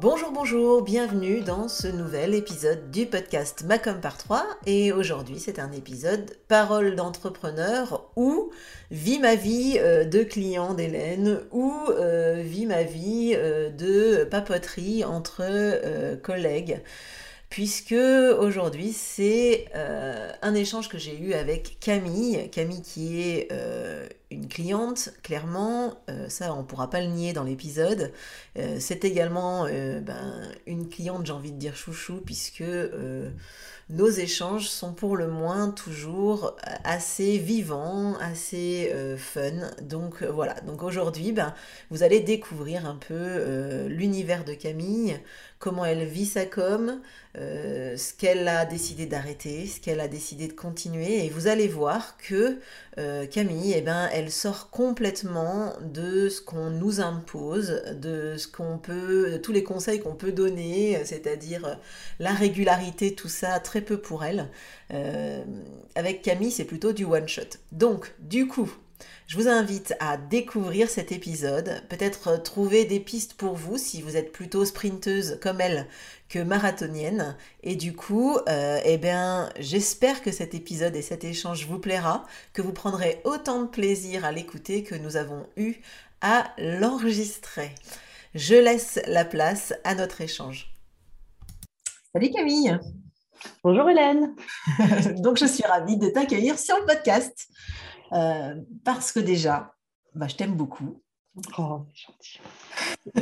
Bonjour, bonjour, bienvenue dans ce nouvel épisode du podcast Macom par 3 et aujourd'hui c'est un épisode parole d'entrepreneur ou vie ma vie euh, de client d'Hélène ou euh, vie ma vie euh, de papoterie entre collègues puisque aujourd'hui c'est un échange que j'ai eu avec Camille, Camille qui est une cliente, clairement, euh, ça on pourra pas le nier dans l'épisode. Euh, c'est également euh, ben, une cliente, j'ai envie de dire chouchou, puisque nos échanges sont pour le moins toujours assez vivants, assez fun. Donc voilà, donc aujourd'hui, ben, vous allez découvrir un peu l'univers de Camille, comment elle vit sa com, ce qu'elle a décidé d'arrêter, ce qu'elle a décidé de continuer, et vous allez voir que Camille, eh ben, elle sort complètement de ce qu'on nous impose, de ce qu'on peut, tous les conseils qu'on peut donner, c'est-à-dire la régularité, tout ça, très peu pour elle. Euh, avec Camille, c'est plutôt du one shot. Donc, du coup, je vous invite à découvrir cet épisode, peut-être trouver des pistes pour vous si vous êtes plutôt sprinteuse comme elle que marathonienne. Et du coup, euh, eh bien, j'espère que cet épisode et cet échange vous plaira, que vous prendrez autant de plaisir à l'écouter que nous avons eu à l'enregistrer. Je laisse la place à notre échange. Salut Camille. Bonjour Hélène. Donc je suis ravie de t'accueillir sur le podcast. Euh, parce que déjà, bah, je t'aime beaucoup. Oh, gentil.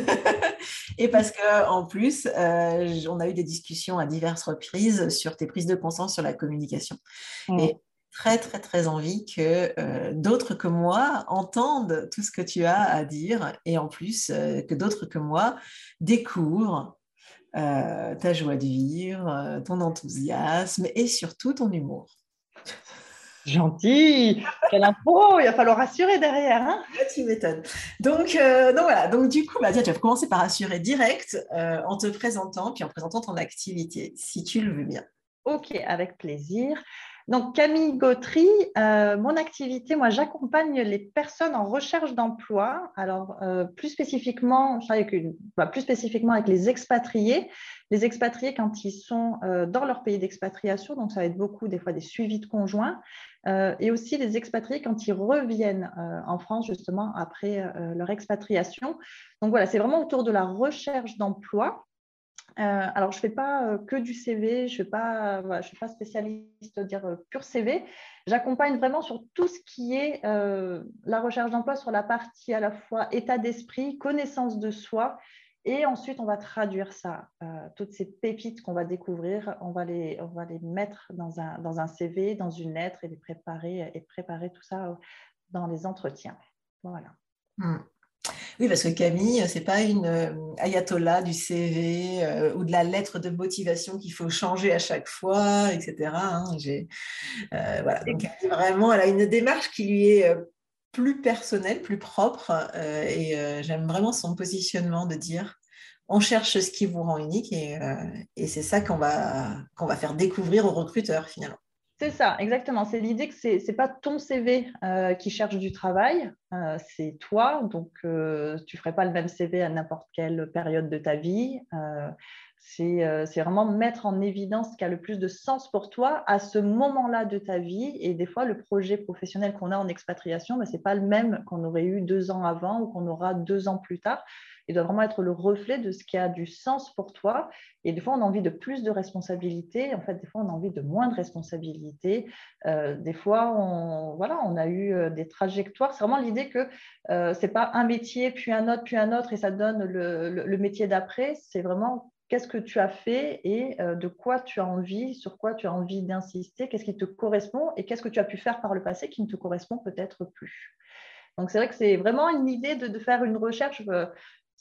et parce que en plus, euh, on a eu des discussions à diverses reprises sur tes prises de conscience sur la communication. Mm. Et très très très envie que euh, d'autres que moi entendent tout ce que tu as à dire et en plus que d'autres que moi découvrent ta joie de vivre, ton enthousiasme et surtout ton humour. Gentil, quelle info, il va falloir rassurer derrière. Hein ah, tu m'étonnes. Donc, euh, donc voilà, donc du coup, bah, tiens, tu vas commencer par rassurer direct euh, en te présentant, puis en présentant ton activité, si tu le veux bien. Ok, avec plaisir. Donc, Camille Gautry, euh, mon activité, moi, j'accompagne les personnes en recherche d'emploi. Alors, euh, plus spécifiquement, je avec bah, plus spécifiquement avec les expatriés. Les expatriés quand ils sont euh, dans leur pays d'expatriation, donc ça va être beaucoup des fois des suivis de conjoints, et aussi les expatriés quand ils reviennent en France justement après leur expatriation. Donc voilà, c'est vraiment autour de la recherche d'emploi. Euh, alors, je ne fais pas euh, que du CV, je ne suis, pas, spécialiste dire euh, pur CV. J'accompagne vraiment sur tout ce qui est la recherche d'emploi sur la partie à la fois état d'esprit, connaissance de soi. Et ensuite, on va traduire ça. toutes ces pépites qu'on va découvrir, on va les, mettre dans un, CV, dans une lettre et les préparer, et tout ça dans les entretiens. Voilà. Hmm. Oui, parce que Camille, c'est pas une euh, ayatollah du CV euh, ou de la lettre de motivation qu'il faut changer à chaque fois, etc. Hein. Euh, voilà. Donc, vraiment, elle a une démarche qui lui est plus personnelle, plus propre, et j'aime vraiment son positionnement de dire on cherche ce qui vous rend unique et, c'est ça qu'on va, qu'on va faire découvrir aux recruteurs finalement. C'est ça, exactement. C'est l'idée que ce n'est pas ton CV euh, qui cherche du travail, euh, c'est toi. Donc, euh, tu ne ferais pas le même CV à n'importe quelle période de ta vie. C'est vraiment mettre en évidence ce qui a le plus de sens pour toi à ce moment-là de ta vie. Et des fois, le projet professionnel qu'on a en expatriation, ben, ce n'est pas le même qu'on aurait eu deux ans avant ou qu'on aura deux ans plus tard il doit vraiment être le reflet de ce qui a du sens pour toi. Et des fois, on a envie de plus de responsabilités. En fait, des fois, on a envie de moins de responsabilités. Euh, des fois, on, voilà, on a eu euh, des trajectoires. C'est vraiment l'idée que euh, ce n'est pas un métier, puis un autre, puis un autre, et ça donne le, métier d'après. C'est vraiment qu'est-ce que tu as fait et de quoi tu as envie, sur quoi tu as envie d'insister, qu'est-ce qui te correspond et qu'est-ce que tu as pu faire par le passé qui ne te correspond peut-être plus. Donc c'est vrai que c'est vraiment une idée de, de, faire une recherche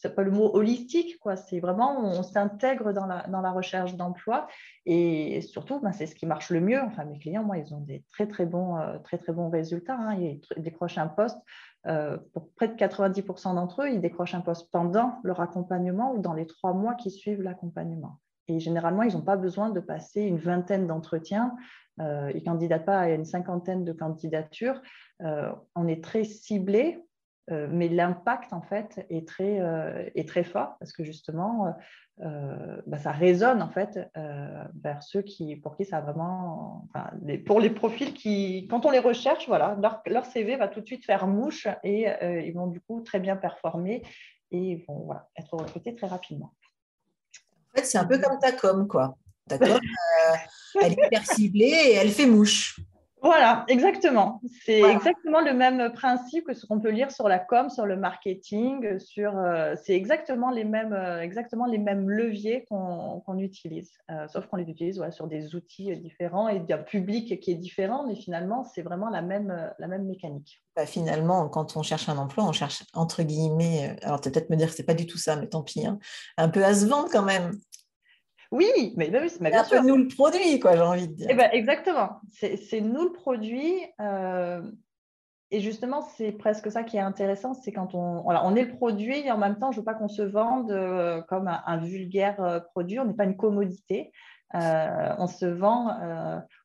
c'est pas le mot holistique, quoi. C'est vraiment, on s'intègre dans la, recherche d'emploi et surtout, ben, c'est ce qui marche le mieux. Enfin, mes clients, moi, ils ont des très, très bons, euh, très, très bons résultats. Hein. Ils décrochent un poste. Euh, pour près de 90% d'entre eux, ils décrochent un poste pendant leur accompagnement ou dans les trois mois qui suivent l'accompagnement. Et généralement, ils n'ont pas besoin de passer une vingtaine d'entretiens. Euh, ils ne candidatent pas à une cinquantaine de candidatures. on est très ciblé euh, mais l'impact, en fait, est très, euh, est très fort parce que justement, euh, bah, ça résonne, en fait, vers ceux qui, pour qui ça a vraiment... pour les profils qui, quand on les recherche, voilà, leur, leur, CV va tout de suite faire mouche et ils vont du coup très bien performer et vont être recrutés très rapidement. En fait, c'est un peu comme ta com, quoi. Ta com, elle est hyper ciblée et elle fait mouche. Voilà, exactement. C'est exactement le même principe que ce qu'on peut lire sur la com, sur le marketing, sur. Euh, c'est exactement les mêmes, euh, exactement les mêmes leviers qu'on utilise, euh, sauf qu'on les utilise sur des outils différents et d'un public qui est différent, mais finalement c'est vraiment la même, la même mécanique. Bah, finalement, quand on cherche un emploi, on cherche entre guillemets. Alors peut-être me dire que c'est pas du tout ça, mais tant pis. Hein, un peu à se vendre quand même. Oui, mais, mais, bien sûr. nous le produit, quoi, j'ai envie de dire. Eh ben, exactement. C'est nous le produit. Euh, et justement, c'est presque ça qui est intéressant, c'est quand on, voilà, on est le produit et en même temps, je ne veux pas qu'on se vende euh, comme un, vulgaire euh, produit. On n'est pas une commodité. on se vend,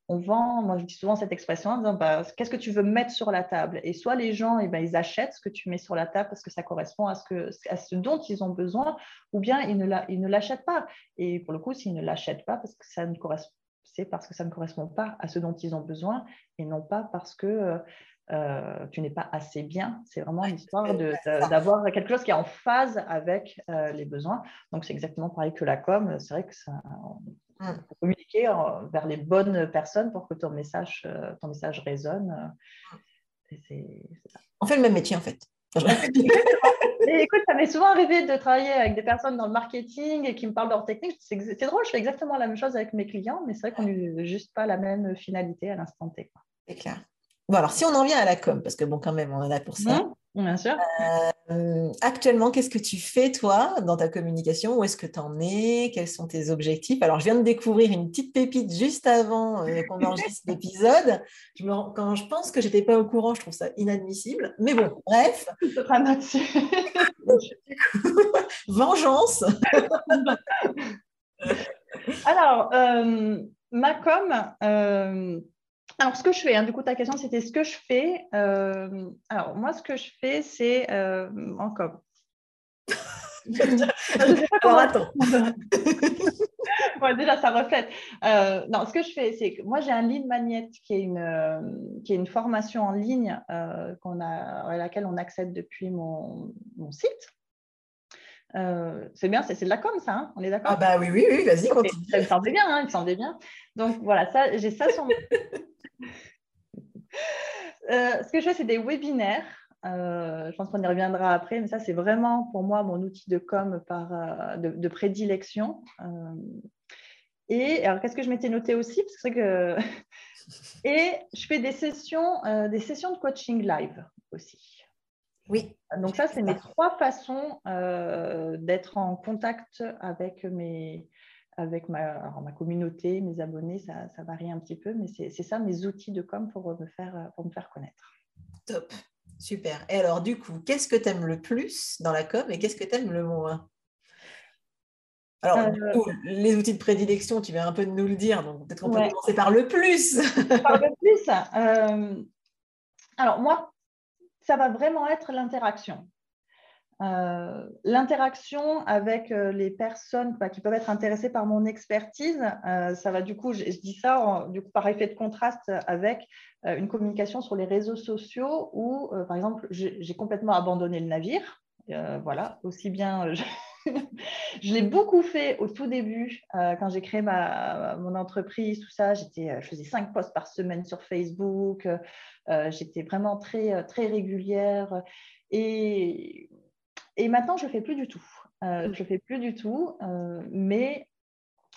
on vend, moi je dis souvent cette expression en disant bah, qu'est-ce que tu veux mettre sur la table? Et soit les gens, eh ben, ils achètent ce que tu mets sur la table parce que ça correspond à ce, que, à ce dont ils ont besoin, ou bien ils ne l'achètent pas. Et pour le coup, s'ils ne l'achètent pas parce que ça ne correspond, c'est parce que ça ne correspond pas à ce dont ils ont besoin et non pas parce que euh, tu n'es pas assez bien. C'est vraiment l'histoire d'avoir quelque chose qui est en phase avec euh, les besoins. Donc c'est exactement pareil que la com. C'est vrai que ça, Mm. pour communiquer vers les bonnes personnes pour que ton message, euh, ton message résonne. Euh, On fait le même métier en fait. écoute, ça m'est souvent arrivé de travailler avec des personnes dans le marketing et qui me parlent de leur technique. C'est drôle, je fais exactement la même chose avec mes clients, mais c'est vrai qu'on n'a juste pas la même finalité à l'instant T. C'est clair. Bon, alors si on en vient à la com, parce que bon, quand même, on en a pour ça. Mm. Bien sûr. Euh, actuellement, qu'est-ce que tu fais, toi, dans ta communication? Où est-ce que tu en es? Quels sont tes objectifs? Alors, je viens de découvrir une petite pépite juste avant euh, qu'on enregistre l'épisode. Quand je pense que je n'étais pas au courant, je trouve ça inadmissible. Mais bon, bref. Vengeance. Alors, euh, ma com, alors, ce que je fais, hein, du coup, ta question, c'était ce que je fais. Euh, alors, moi, ce que je fais, c'est euh, encore. alors, attends. déjà, ça reflète. Euh, non, ce que je fais, c'est que moi, j'ai un lead magnet qui est une, euh, qui est une formation en ligne qu'on a, à laquelle on accède depuis mon, mon site. c'est bien, c'est de la com, ça, hein on est d'accord? Ah bah oui, oui, oui, vas-y, continue. Ça me semblait bien, hein, il me semblait bien. Donc voilà, ça, j'ai ça sur euh, ce que je fais, c'est des webinaires. Euh, je pense qu'on y reviendra après, mais ça, c'est vraiment pour moi mon outil de com par, euh, de, prédilection. et alors, qu'est-ce que je m'étais noté aussi? Parce que, que et je fais des sessions, des sessions de coaching live aussi. Oui. Donc ça, c'est mes trois façons d'être en contact avec mes, avec ma, ma communauté, mes abonnés, ça, ça, varie un petit peu, mais c'est ça mes outils de com pour me faire, pour me faire connaître. Top, super. Et alors, du coup, qu'est-ce que tu aimes le plus dans la com et qu'est-ce que tu aimes le moins? Alors, euh, les outils de prédilection, tu viens un peu de nous le dire, donc peut-être qu'on peut commencer par le plus. par le plus. Euh, alors, moi, ça va vraiment être l'interaction. Euh, l'interaction avec les personnes bah, qui peuvent être intéressées par mon expertise, ça va du coup, je, dis ça du coup, par effet de contraste avec une communication sur les réseaux sociaux où, par exemple, j'ai complètement abandonné le navire. voilà, aussi bien je l'ai beaucoup fait au tout début, euh, quand j'ai créé ma, mon entreprise, tout ça. Je faisais cinq posts par semaine sur Facebook. Euh, j'étais vraiment très, très régulière. Et, et maintenant, je ne fais plus du tout. Euh, je ne fais plus du tout. mais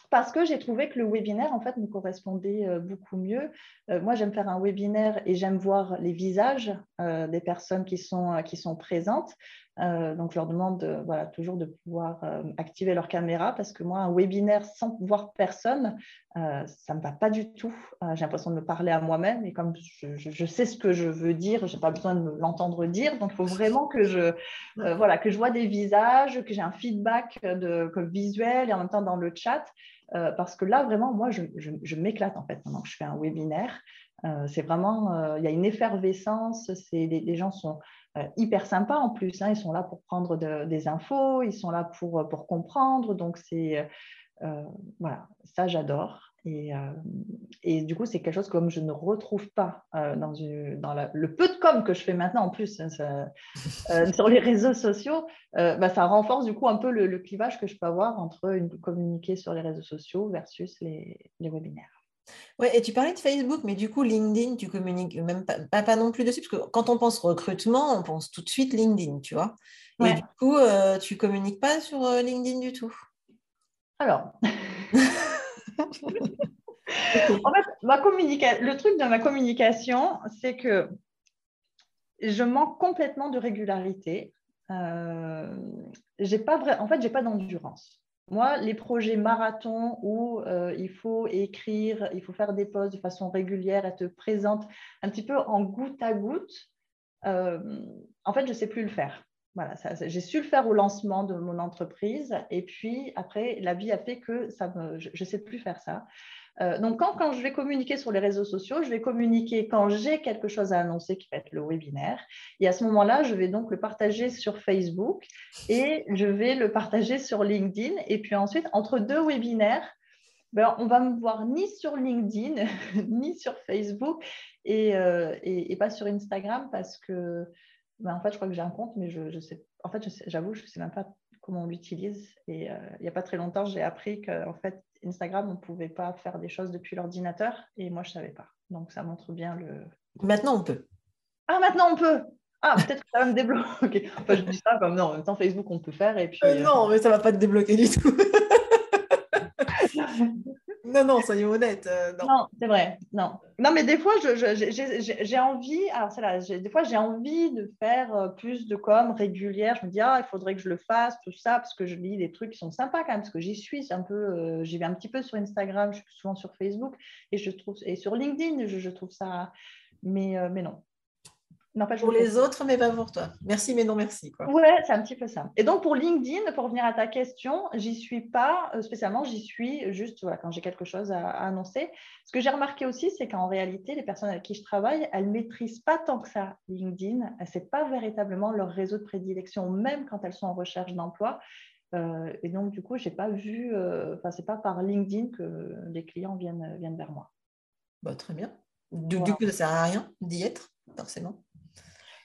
parce que j'ai trouvé que le webinaire, en fait, me correspondait beaucoup mieux. moi, j'aime faire un webinaire et j'aime voir les visages des personnes qui sont, qui sont présentes. Euh, donc, je leur demande voilà, toujours de pouvoir euh, activer leur caméra parce que moi, un webinaire sans voir personne, euh, ça ne me va pas du tout. j'ai l'impression de me parler à moi-même et comme je, sais ce que je veux dire, je n'ai pas besoin de l'entendre dire. Donc, il faut vraiment que je, voilà, que je vois des visages, que j'ai un feedback de, visuel et en même temps dans le chat. parce que là, vraiment, moi, je, je m'éclate en fait pendant que je fais un webinaire. C'est vraiment, il y a une effervescence, les, les, gens sont euh, hyper sympas en plus. Hein. Ils sont là pour prendre des infos, ils sont là pour, pour comprendre. Donc, c'est euh, voilà, ça j'adore. Et, euh, et, du coup, c'est quelque chose comme je ne retrouve pas dans, dans le peu de com que je fais maintenant en plus hein, sur les réseaux sociaux. Bah, ça renforce du coup un peu le, clivage que je peux avoir entre une, communiquer sur les réseaux sociaux versus les, les webinaires. Ouais, et tu parlais de Facebook, mais du coup, LinkedIn, tu communiques même pas, pas, non plus dessus, parce que quand on pense recrutement, on pense tout de suite LinkedIn, tu vois. Et du coup, euh, tu communiques pas sur euh, LinkedIn du tout Alors. en fait, ma le truc de ma communication, c'est que je manque complètement de régularité. Euh, j'ai pas vrai... En fait, j'ai pas d'endurance. Moi, les projets marathon où euh, il faut écrire, il faut faire des posts de façon régulière, être présente un petit peu en goutte à goutte, euh, en fait, je ne sais plus le faire. J'ai su le faire au lancement de mon entreprise et puis après, la vie a fait que ça je ne sais plus faire ça. Euh, donc, quand, je vais communiquer sur les réseaux sociaux, je vais communiquer quand j'ai quelque chose à annoncer qui va être le webinaire. Et à ce moment-là, je vais donc le partager sur Facebook et je vais le partager sur LinkedIn. Et puis ensuite, entre deux webinaires, ben, on va me voir ni sur LinkedIn, ni sur Facebook euh, et, pas sur Instagram parce que, ben, en fait, je crois que j'ai un compte, mais je, sais, en fait, j'avoue, je ne sais même pas comment on l'utilise. Et euh, il n'y a pas très longtemps, j'ai appris qu'en fait, Instagram, on ne pouvait pas faire des choses depuis l'ordinateur et moi, je ne savais pas. Donc, ça montre bien le. Maintenant, on peut. Ah, maintenant, on peut Ah, peut-être que ça va me débloquer. Enfin, je dis ça comme non, en même temps, Facebook, on peut faire. Et puis, euh, non, mais ça ne va pas te débloquer du tout. Non, non, soyons honnêtes. Euh, non, c'est vrai. Non. non, mais des fois, j'ai envie, alors c'est là, des fois, j'ai envie de faire euh, plus de com régulière. Je me dis, ah, il faudrait que je le fasse, tout ça, parce que je lis des trucs qui sont sympas quand même, parce que j'y suis un peu, euh, j'y vais un petit peu sur Instagram, je suis souvent sur Facebook, et je trouve, et sur LinkedIn, je, je trouve ça, mais, mais non, pour les autres, mais pas pour toi. Merci, mais non merci. Quoi. Ouais, c'est un petit peu ça. Et donc pour LinkedIn, pour revenir à ta question, j'y suis pas euh, spécialement, j'y suis juste quand j'ai quelque chose à, annoncer. Ce que j'ai remarqué aussi, c'est qu'en réalité, les personnes avec qui je travaille, elles ne maîtrisent pas tant que ça LinkedIn. Ce n'est pas véritablement leur réseau de prédilection, même quand elles sont en recherche d'emploi. Euh, et donc, du coup, je n'ai pas vu, euh, enfin, ce n'est pas par LinkedIn que les clients viennent, viennent vers moi. Bah, très bien. Du, du coup, ça ne sert à rien d'y être, forcément.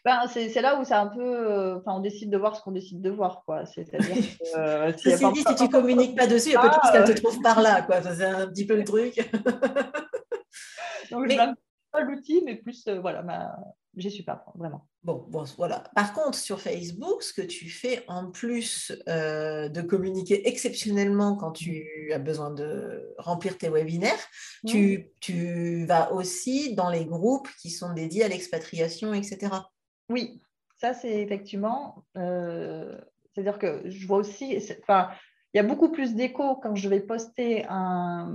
Ben, c'est là où c'est un peu. Euh, enfin, on décide de voir ce qu'on décide de voir. C'est-à-dire que. Euh, si, si tu ne communiques pas dessus, il y a pas de chance qu'elle te trouve par là. C'est un petit peu le truc. Donc, mais... je pas l'outil, mais plus, euh, voilà, ma... j'y suis pas, vraiment. Bon, bon, voilà. Par contre, sur Facebook, ce que tu fais en plus de communiquer exceptionnellement quand tu as besoin de remplir tes webinaires, tu, tu, vas aussi dans les groupes qui sont dédiés à l'expatriation, etc. Oui, ça c'est effectivement. Euh, c'est-à-dire que je vois aussi. Enfin, il y a beaucoup plus d'écho quand je vais poster un,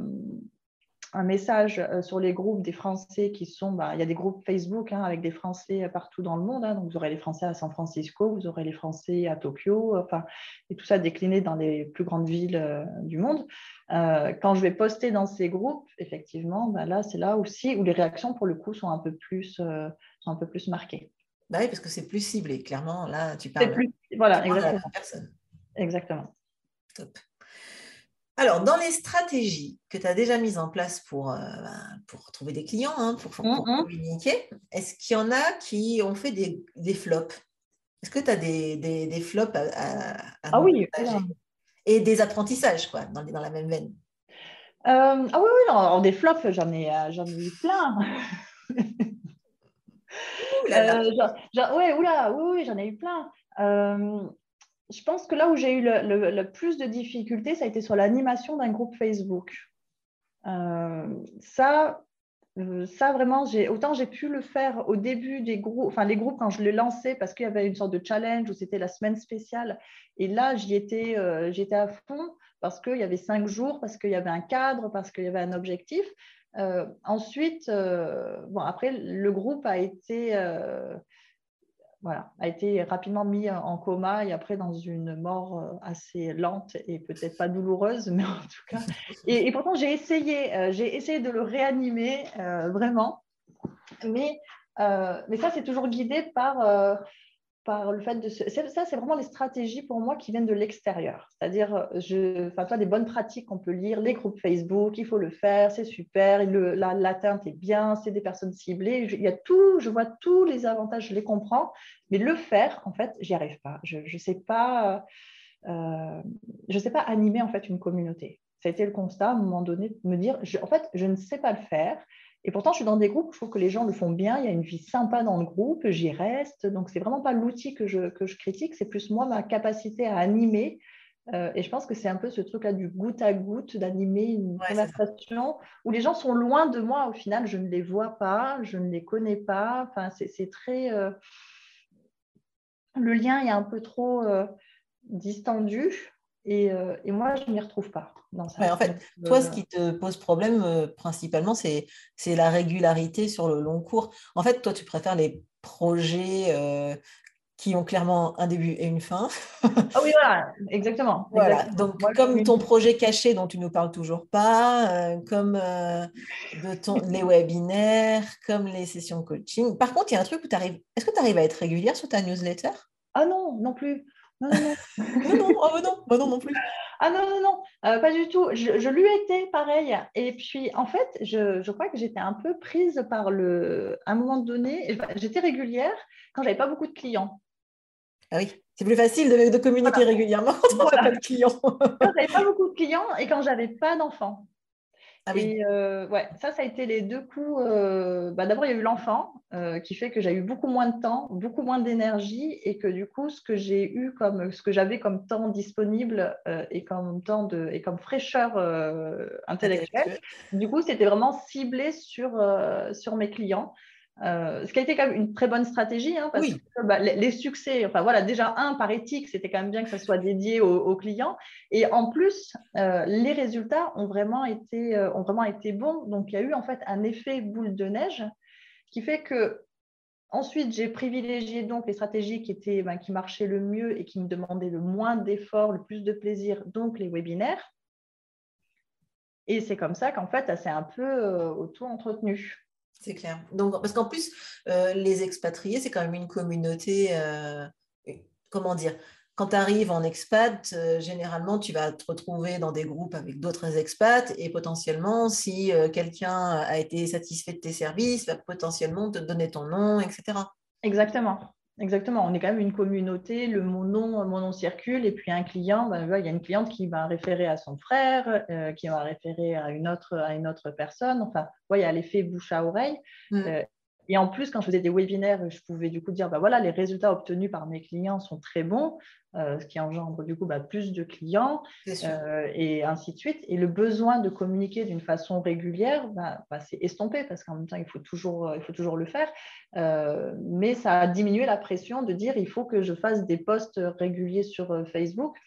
message euh, sur les groupes des Français qui sont, bah, il y a des groupes Facebook hein, avec des Français partout dans le monde. Hein. donc vous aurez les Français à San Francisco, vous aurez les Français à Tokyo, enfin, et tout ça décliné dans les plus grandes villes euh, du monde. Euh, quand je vais poster dans ces groupes, effectivement, bah, là, c'est là aussi où les réactions, pour le coup, sont un peu plus, sont un peu plus marquées. Bah oui, parce que c'est plus ciblé. Clairement, là, tu parles, plus, voilà, exactement. à la personne. Exactement. Top. Alors, dans les stratégies que tu as déjà mises en place pour, euh, ben, pour trouver des clients, hein, pour, mm-hmm. communiquer, est-ce qu'il y en a qui ont fait des, flops? Est-ce que tu as des, flops à, ah oui, Et des apprentissages, quoi, dans, dans la même veine? Euh, Ah oui, oui, non, des flops, j'en ai, euh, j'en ai eu plein. Oula, oui, oui, j'en ai eu plein je pense que là où j'ai eu le, plus de difficultés, ça a été sur l'animation d'un groupe Facebook. Euh, ça, euh, ça vraiment, autant j'ai pu le faire au début des groupes, enfin les groupes quand je les lançais parce qu'il y avait une sorte de challenge où c'était la semaine spéciale. Et là, j'y étais, euh, j'étais à fond parce qu'il y avait cinq jours, parce qu'il y avait un cadre, parce qu'il y avait un objectif. Ensuite, bon, après, le groupe a été voilà, a été rapidement mis en coma et après dans une mort euh, assez lente et peut-être pas douloureuse, mais en tout cas. Et, pourtant, j'ai essayé, euh, j'ai essayé de le réanimer euh, vraiment, mais, mais ça, c'est toujours guidé par par le fait de ça c'est vraiment les stratégies pour moi qui viennent de l'extérieur. C'est-à-dire je enfin toi des bonnes pratiques qu'on peut lire les groupes Facebook il faut le faire c'est super l'atteinte est bien c'est des personnes ciblées. Il y a tout je vois tous les avantages je les comprends mais le faire en fait j'y arrive pas. Je ne sais pas euh, je sais pas animer en fait une communauté. Ça a été le constat à un moment donné me dire en fait je ne sais pas le faire et pourtant, je suis dans des groupes, je trouve que les gens le font bien, il y a une vie sympa dans le groupe, j'y reste. Donc, c'est vraiment pas l'outil que je, que je critique, c'est plus moi, ma capacité à animer. Euh, et je pense que c'est un peu ce truc-là du goutte à goutte, d'animer une conversation où les gens sont loin de moi. Au final, je ne les vois pas, je ne les connais pas. Enfin, c'est très. Euh, le lien est un peu trop euh, distendu. Euh, et, moi, je ne m'y retrouve pas. Dans ça. en fait, toi, ce qui te pose problème euh, principalement, c'est la régularité sur le long cours. En fait, toi, tu préfères les projets euh, qui ont clairement un début et une fin. ah oui, voilà, exactement. Voilà. Donc, comme ton projet caché dont tu ne nous parles toujours pas, comme de ton, les webinaires, comme les sessions coaching. Par contre, il y a un truc où tu arrives. Est-ce que tu arrives à être régulière sur ta newsletter? Ah non, non plus. Non, non, non. non, oh, non, bah non, non plus. Ah non, non, non, euh, pas du tout. Je, je, lui étais pareil. Et puis, en fait, je, je crois que j'étais un peu prise par le. À un moment donné, j'étais régulière quand j'avais pas beaucoup de clients. Ah oui, c'est plus facile de, de communiquer régulièrement quand on n'a pas de clients. quand j'avais pas beaucoup de clients et quand j'avais pas d'enfants. Ah et euh, ouais, ça, ça a été les deux coups. Euh, bah, d'abord, il y a eu l'enfant euh, qui fait que j'ai eu beaucoup moins de temps, beaucoup moins d'énergie et que du coup, ce que j'ai eu comme, ce que j'avais comme temps disponible et comme temps de et comme fraîcheur intellectuelle, du coup, c'était vraiment ciblé sur sur mes clients. Euh, ce qui a été quand même une très bonne stratégie, hein, parce que bah, les, succès, enfin voilà, déjà un par éthique, c'était quand même bien que ça soit dédié aux, clients, et en plus, euh, les résultats ont vraiment été, euh, ont vraiment été bons. Donc il y a eu en fait un effet boule de neige qui fait que ensuite j'ai privilégié donc les stratégies qui étaient, ben, qui marchaient le mieux et qui me demandaient le moins d'efforts, le plus de plaisir, donc les webinaires. Et c'est comme ça qu'en fait, ça s'est un peu auto-entretenu. C'est clair. Donc, parce qu'en plus, euh, les expatriés, c'est quand même une communauté, euh, comment dire, quand tu arrives en expat, euh, généralement, tu vas te retrouver dans des groupes avec d'autres expats et potentiellement, si quelqu'un a été satisfait de tes services, va potentiellement te donner ton nom, etc. Exactement. Exactement, on est quand même une communauté, le, mon, nom, mon nom circule, et puis un client, ben, il y a une cliente qui va référer à son frère, euh, qui va référer à une autre, à une autre personne. Enfin, il y a l'effet bouche à oreille. Mm. Euh, et en plus, quand je faisais des webinaires, je pouvais du coup dire, bah voilà, les résultats obtenus par mes clients sont très bons, euh, ce qui engendre du coup bah, plus de clients euh, et ainsi de suite. Et le besoin de communiquer d'une façon régulière, bah, bah, c'est estompé parce qu'en même temps, il faut toujours, il faut toujours le faire. Euh, mais ça a diminué la pression de dire, il faut que je fasse des posts réguliers sur Facebook.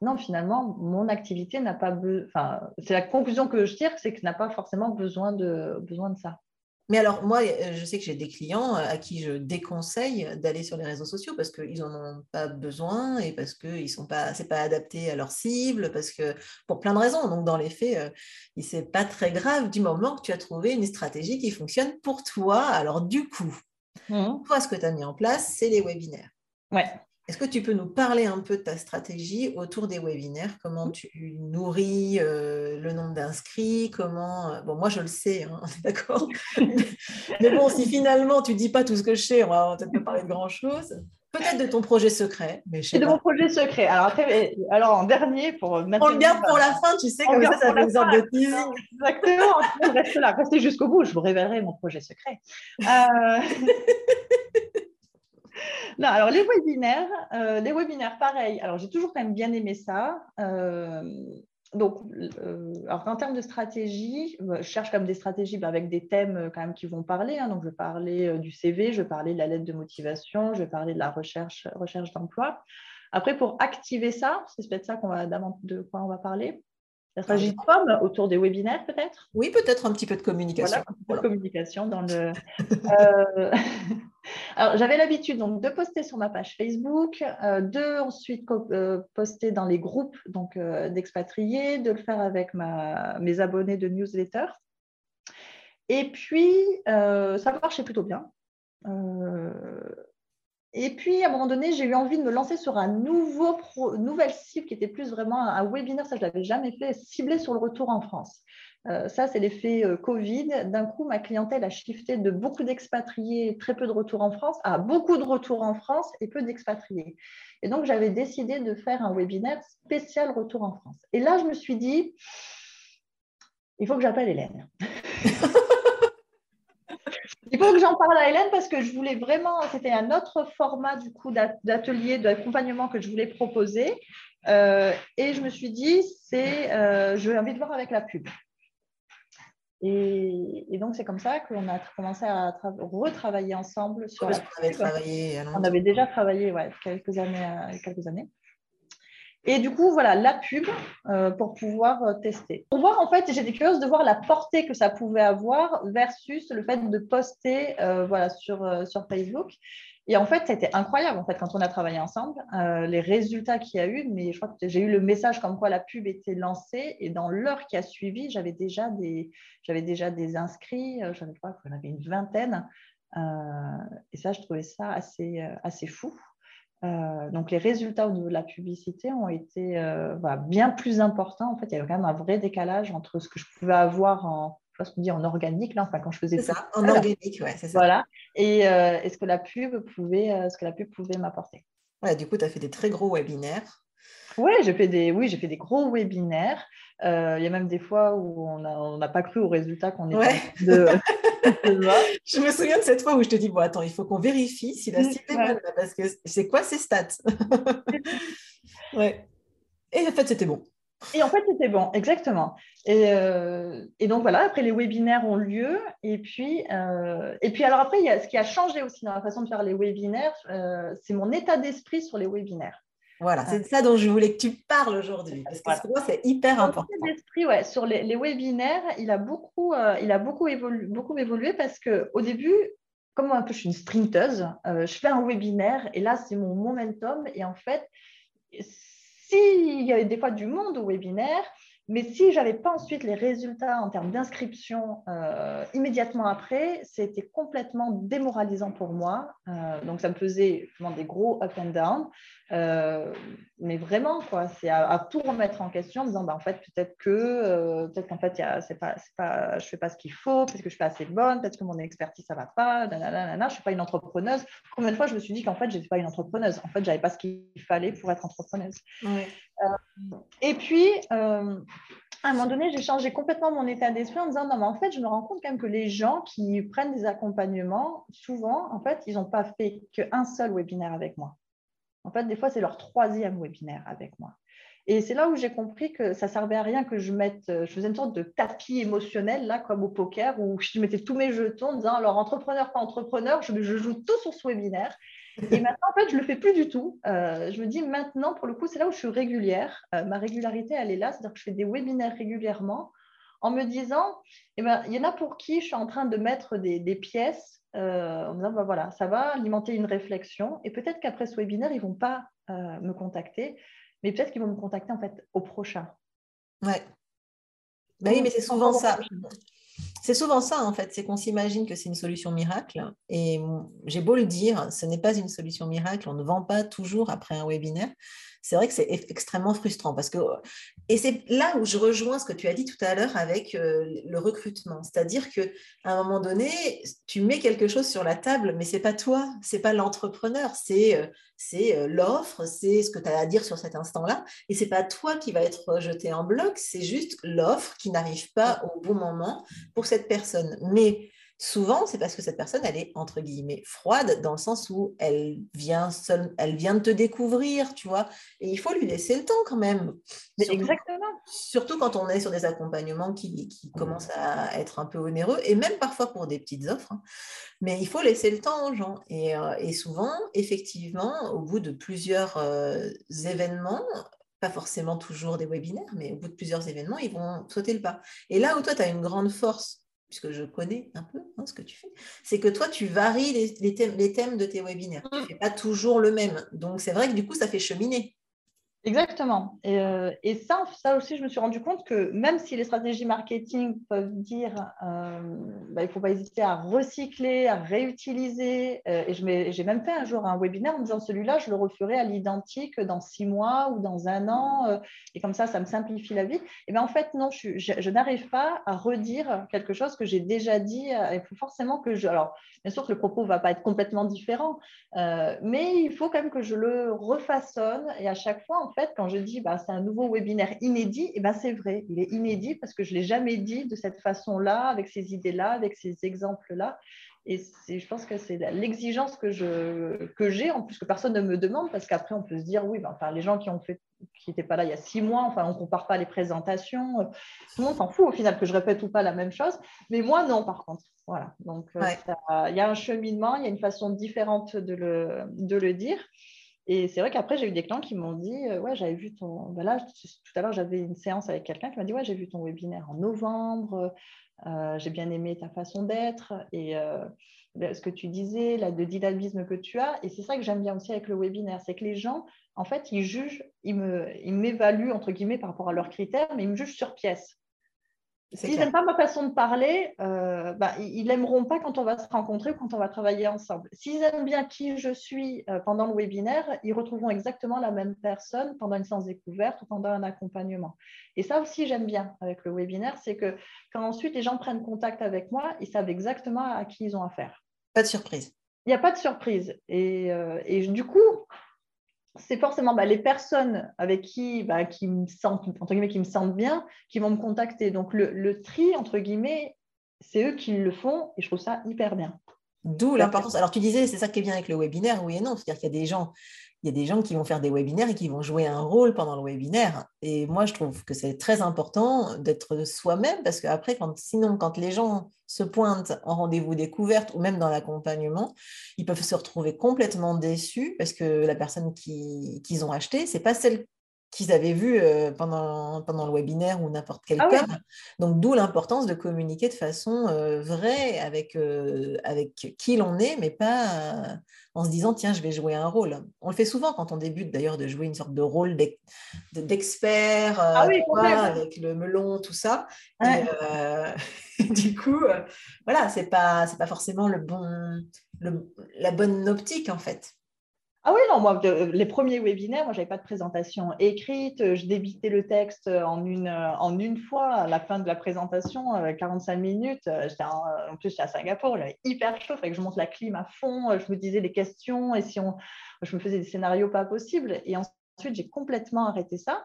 non, finalement, mon activité n'a pas besoin. Enfin, c'est la conclusion que je tire, c'est que n'a pas forcément besoin de, besoin de ça. Mais alors, moi, euh, je sais que j'ai des clients euh, à qui je déconseille d'aller sur les réseaux sociaux parce qu'ils n'en ont pas besoin et parce que ce n'est pas adapté à leur cible, parce que pour plein de raisons. Donc, dans les faits, euh, ce n'est pas très grave du moment que tu as trouvé une stratégie qui fonctionne pour toi. Alors, du coup, mmh. toi, ce que tu as mis en place, c'est les webinaires. Ouais. Est-ce que tu peux nous parler un peu de ta stratégie autour des webinaires? Comment tu nourris euh, le nombre d'inscrits? Comment euh, Bon, moi je le sais, hein, d'accord? Mais bon, si finalement tu dis pas tout ce que je sais, on va peut-être pas parler de grand chose. Peut-être de ton projet secret, mais je de mon projet secret. Alors après, alors en dernier pour On le garde pour la fin, tu sais, comme ça, ça fait sorte de teasing. Exactement. Reste là, restez jusqu'au bout. Je vous révélerai mon projet secret. Euh... non, alors les webinaires, euh, les webinaires, pareil. Alors j'ai toujours quand même bien aimé ça. Euh, donc, euh, en termes de stratégie, je cherche comme des stratégies bah, avec des thèmes quand même qui vont parler. Hein. Donc, je vais parler du CV, je vais parler de la lettre de motivation, je vais parler de la recherche, recherche d'emploi. Après, pour activer ça, c'est peut-être ça qu'on va de quoi on va parler. La stratégie de com autour des webinaires, peut-être? Oui, peut-être un petit peu de communication. Voilà, communication dans le. Euh, j'avais l'habitude donc de poster sur ma page Facebook, euh, de ensuite euh, poster dans les groupes donc d'expatriés, de le faire avec mes abonnés de newsletter. Et puis, ça marchait plutôt bien. Et puis, à un moment donné, j'ai eu envie de me lancer sur un nouveau nouvelle cible qui était plus vraiment un, webinaire, ça je ne l'avais jamais fait, ciblé sur le retour en France. Euh, ça, c'est l'effet euh, Covid. D'un coup, ma clientèle a shifté de beaucoup d'expatriés, très peu de retours en France, à beaucoup de retours en France et peu d'expatriés. Et donc, j'avais décidé de faire un webinaire spécial retour en France. Et là, je me suis dit, il faut que j'appelle Hélène. Il faut que j'en parle à Hélène parce que je voulais vraiment, c'était un autre format du coup d'atelier, d'accompagnement que je voulais proposer. Euh, et je me suis dit, c'est, euh, je vais envie de voir avec la pub. Et, donc, c'est comme ça qu'on a commencé à retravailler ensemble sur la pub. On avait déjà travaillé ouais, quelques, années, euh, quelques années. Et du coup, voilà, la pub euh, pour pouvoir euh, tester. Pour voir, en fait, j'étais curieuse de voir la portée que ça pouvait avoir versus le fait de poster euh, voilà, sur, sur Facebook. Et en fait, c'était incroyable en fait quand on a travaillé ensemble, les résultats qu'il y a eu. Mais je crois que j'ai eu le message comme quoi la pub était lancée et dans l'heure qui a suivi, j'avais déjà des, j'avais déjà des inscrits. J'avais crois qu'on avait une vingtaine. et ça, je trouvais ça assez, assez fou. Euh, donc les résultats au niveau de la publicité ont été euh, bien plus importants. En fait, il y avait quand même un vrai décalage entre ce que je pouvais avoir en, ce qu'on dit en organique, là, enfin quand je faisais ça, en organique, ouais, c'est ça. Voilà, et, euh, ce que la pub pouvait, ce que la pub pouvait m'apporter. Ouais, du coup, tu as fait des très gros webinaires. Ouais, j'ai fait des, oui, j'ai fait des gros webinaires. il y a même des fois où on n'a pas cru aux résultats qu'on était de, je me souviens de cette fois où je te dis, bon, attends, il faut qu'on vérifie si la cible est bonne, parce que c'est quoi ces stats? Ouais. Et en fait, c'était bon. Et en fait, c'était bon, exactement. Et, euh, et, donc voilà, après les webinaires ont lieu. Et puis, euh, et puis alors après, il y a, ce qui a changé aussi dans la façon de faire les webinaires, euh, c'est mon état d'esprit sur les webinaires. Voilà, c'est de ça dont je voulais que tu parles aujourd'hui, parce que pour moi, c'est hyper important. L'esprit, ouais, sur les, webinaires, il a beaucoup, il a beaucoup, évolué, beaucoup évolué parce qu'au début, comme un peu je suis une sprinteuse, je fais un webinaire et là, c'est mon momentum. Et en fait, s'il y avait des fois du monde au webinaire, mais si je n'avais pas ensuite les résultats en termes d'inscription euh, immédiatement après, c'était complètement démoralisant pour moi. Euh, donc, ça me faisait vraiment des gros up and down. Euh, mais vraiment, quoi, c'est à, tout remettre en question en disant, bah, en fait, peut-être que, peut-être qu'en fait, c'est pas, pas, je ne fais pas ce qu'il faut, peut-être que je ne suis pas assez bonne, peut-être que mon expertise, ça ne va pas, nanana, je ne suis pas une entrepreneuse. Combien de fois je me suis dit qu'en fait, je n'étais pas une entrepreneuse? En fait, je n'avais pas ce qu'il fallait pour être entrepreneuse. Et puis, à un moment donné, j'ai changé complètement mon état d'esprit en me disant non, mais en fait, je me rends compte quand même que les gens qui prennent des accompagnements, souvent, en fait, ils n'ont pas fait qu'un seul webinaire avec moi. En fait, des fois, c'est leur troisième webinaire avec moi. Et c'est là où j'ai compris que ça servait à rien que je mette, je faisais une sorte de tapis émotionnel, là, comme au poker, où je mettais tous mes jetons en disant alors entrepreneur, pas entrepreneur, je joue tout sur ce webinaire. Et maintenant, en fait, je ne le fais plus du tout. Euh, je me dis maintenant, pour le coup, c'est là où je suis régulière. Euh, ma régularité, elle est là. C'est-à-dire que je fais des webinaires régulièrement en me disant, eh ben, il y en a pour qui je suis en train de mettre des, pièces euh, en me disant, bah, voilà, ça va alimenter une réflexion. Et peut-être qu'après ce webinaire, ils ne vont pas me contacter, mais peut-être qu'ils vont me contacter en fait au prochain. Ouais. Bah oui, mais c'est souvent ça. C'est souvent ça, en fait, c'est qu'on s'imagine que c'est une solution miracle. Et j'ai beau le dire, ce n'est pas une solution miracle. On ne vend pas toujours après un webinaire. C'est vrai que c'est extrêmement frustrant parce que, et c'est là où je rejoins ce que tu as dit tout à l'heure avec euh, le recrutement. C'est-à-dire qu'à un moment donné, tu mets quelque chose sur la table, mais c'est pas toi, c'est pas l'entrepreneur, c'est euh, c'est euh, l'offre, c'est ce que tu as à dire sur cet instant-là. Et c'est pas toi qui va être rejeté en bloc, c'est juste l'offre qui n'arrive pas au bon moment pour cette personne. Mais souvent, c'est parce que cette personne, elle est entre guillemets froide dans le sens où elle vient, seule, elle vient de te découvrir, tu vois. Et il faut lui laisser le temps quand même. Surtout, Exactement. Surtout quand on est sur des accompagnements qui, qui, commencent à être un peu onéreux et même parfois pour des petites offres. Hein. Mais il faut laisser le temps aux gens. Et, euh, et souvent, effectivement, au bout de plusieurs euh, événements, pas forcément toujours des webinaires, mais au bout de plusieurs événements, ils vont sauter le pas. Et là où toi, tu as une grande force puisque je connais un peu hein, ce que tu fais, c'est que toi, tu varies les, thèmes, les thèmes de tes webinaires. Tu ne mm. fais pas toujours le même. Donc, c'est vrai que du coup, ça fait cheminer. Exactement. Et, euh, ça, ça aussi, je me suis rendu compte que même si les stratégies marketing peuvent dire euh, bah, il ne faut pas hésiter à recycler, à réutiliser, euh, et j'ai même fait un jour un webinaire en disant celui-là, je le referai à l'identique dans six mois ou dans un an, et comme ça, ça me simplifie la vie. Et bien en fait, non, je, je, n'arrive pas à redire quelque chose que j'ai déjà dit. Il faut forcément que je. Alors, bien sûr que le propos ne va pas être complètement différent, mais il faut quand même que je le refaçonne, et à chaque fois, en fait, quand je dis bah, c'est un nouveau webinaire inédit, et eh ben, c'est vrai, il est inédit parce que je ne l'ai jamais dit de cette façon-là, avec ces idées-là, avec ces exemples-là. Et je pense que c'est l'exigence que j'ai, que en plus que personne ne me demande, parce qu'après, on peut se dire, oui, ben, enfin, les gens qui ont fait qui n'étaient pas là il y a six mois, enfin, on ne compare pas les présentations. Tout le monde s'en fout au final que je répète ou pas la même chose. Mais moi, non, par contre. Voilà. Donc, euh, il y a un cheminement, il y a une façon différente de le, de le dire. Et c'est vrai qu'après, j'ai eu des clients qui m'ont dit euh, Ouais, j'avais vu ton. Là, tout à l'heure, j'avais une séance avec quelqu'un qui m'a dit Ouais, j'ai vu ton webinaire en novembre, euh, j'ai bien aimé ta façon d'être et euh, ben, ce que tu disais, là, de dynamisme que tu as. Et c'est ça que j'aime bien aussi avec le webinaire c'est que les gens, en fait, ils jugent, ils m'évaluent, entre guillemets, par rapport à leurs critères, mais ils me jugent sur pièce. S'ils n'aiment pas ma façon de parler, euh, bah, ils n'aimeront pas quand on va se rencontrer ou quand on va travailler ensemble. S'ils aiment bien qui je suis euh, pendant le webinaire, ils retrouveront exactement la même personne pendant une séance découverte ou pendant un accompagnement. Et ça aussi, j'aime bien avec le webinaire, c'est que quand ensuite les gens prennent contact avec moi, ils savent exactement à qui ils ont affaire. Pas de surprise. Il n'y a pas de surprise. Et, euh, et du coup, c'est forcément bah, les personnes avec qui, bah, qui, me sentent, entre guillemets, qui me sentent bien qui vont me contacter. Donc, le, tri, entre guillemets, c'est eux qui le font et je trouve ça hyper bien. D'où l'importance. Alors, tu disais, c'est ça qui est bien avec le webinaire, oui et non. C'est-à-dire qu'il y a des gens des gens qui vont faire des webinaires et qui vont jouer un rôle pendant le webinaire. Et moi, je trouve que c'est très important d'être soi-même parce qu'après, quand, sinon, quand les gens se pointent en rendez-vous découverte ou même dans l'accompagnement, ils peuvent se retrouver complètement déçus parce que la personne qu'ils ont achetée, c'est pas celle qu'ils avaient vue euh, pendant, pendant le webinaire ou n'importe quel ah cas. Donc, d'où l'importance de communiquer de façon euh, vraie avec, euh, avec qui l'on est, mais pas en se disant tiens, je vais jouer un rôle. On le fait souvent quand on débute d'ailleurs de jouer une sorte de rôle d'expert ah avec le melon, tout ça. Du coup, voilà, c'est pas pas forcément le bon la bonne optique en fait. Ah oui, non, moi, les premiers webinaires, moi, je n'avais pas de présentation écrite. Je débitais le texte en une, en une fois à la fin de la présentation, 45 minutes. En, en, plus, j'étais à Singapour, j'avais hyper chaud, fallait que je monte la clim à fond. Je me disais des questions et si on, je me faisais des scénarios pas possibles. Et ensuite, j'ai complètement arrêté ça.